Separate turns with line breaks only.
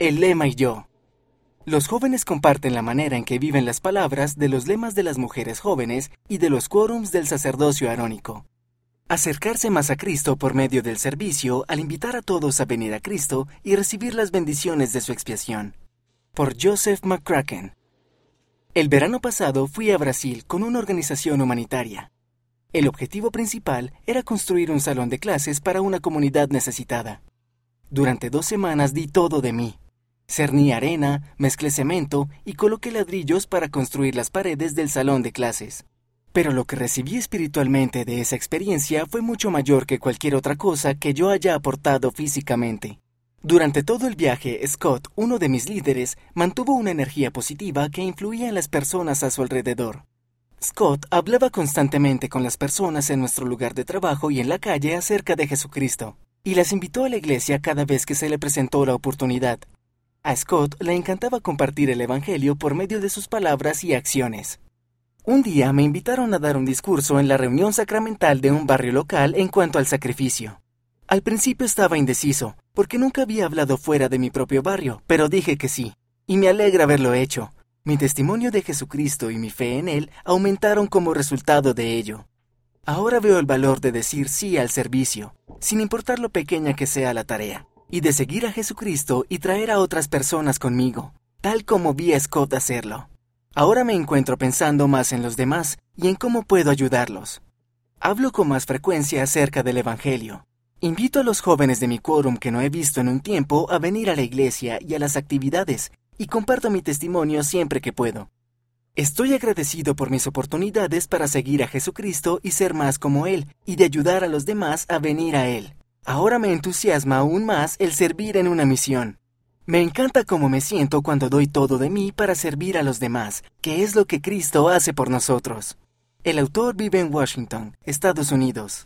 El lema y yo. Los jóvenes comparten la manera en que viven las palabras de los lemas de las mujeres jóvenes y de los quórums del sacerdocio arónico. Acercarse más a Cristo por medio del servicio al invitar a todos a venir a Cristo y recibir las bendiciones de su expiación. Por Joseph McCracken. El verano pasado fui a Brasil con una organización humanitaria. El objetivo principal era construir un salón de clases para una comunidad necesitada. Durante dos semanas di todo de mí. Cerní arena, mezclé cemento y coloqué ladrillos para construir las paredes del salón de clases. Pero lo que recibí espiritualmente de esa experiencia fue mucho mayor que cualquier otra cosa que yo haya aportado físicamente. Durante todo el viaje, Scott, uno de mis líderes, mantuvo una energía positiva que influía en las personas a su alrededor. Scott hablaba constantemente con las personas en nuestro lugar de trabajo y en la calle acerca de Jesucristo, y las invitó a la iglesia cada vez que se le presentó la oportunidad. A Scott le encantaba compartir el Evangelio por medio de sus palabras y acciones. Un día me invitaron a dar un discurso en la reunión sacramental de un barrio local en cuanto al sacrificio. Al principio estaba indeciso, porque nunca había hablado fuera de mi propio barrio, pero dije que sí, y me alegra haberlo hecho. Mi testimonio de Jesucristo y mi fe en Él aumentaron como resultado de ello. Ahora veo el valor de decir sí al servicio, sin importar lo pequeña que sea la tarea y de seguir a Jesucristo y traer a otras personas conmigo, tal como vi a Scott hacerlo. Ahora me encuentro pensando más en los demás y en cómo puedo ayudarlos. Hablo con más frecuencia acerca del Evangelio. Invito a los jóvenes de mi quórum que no he visto en un tiempo a venir a la iglesia y a las actividades, y comparto mi testimonio siempre que puedo. Estoy agradecido por mis oportunidades para seguir a Jesucristo y ser más como Él, y de ayudar a los demás a venir a Él. Ahora me entusiasma aún más el servir en una misión. Me encanta cómo me siento cuando doy todo de mí para servir a los demás, que es lo que Cristo hace por nosotros. El autor vive en Washington, Estados Unidos.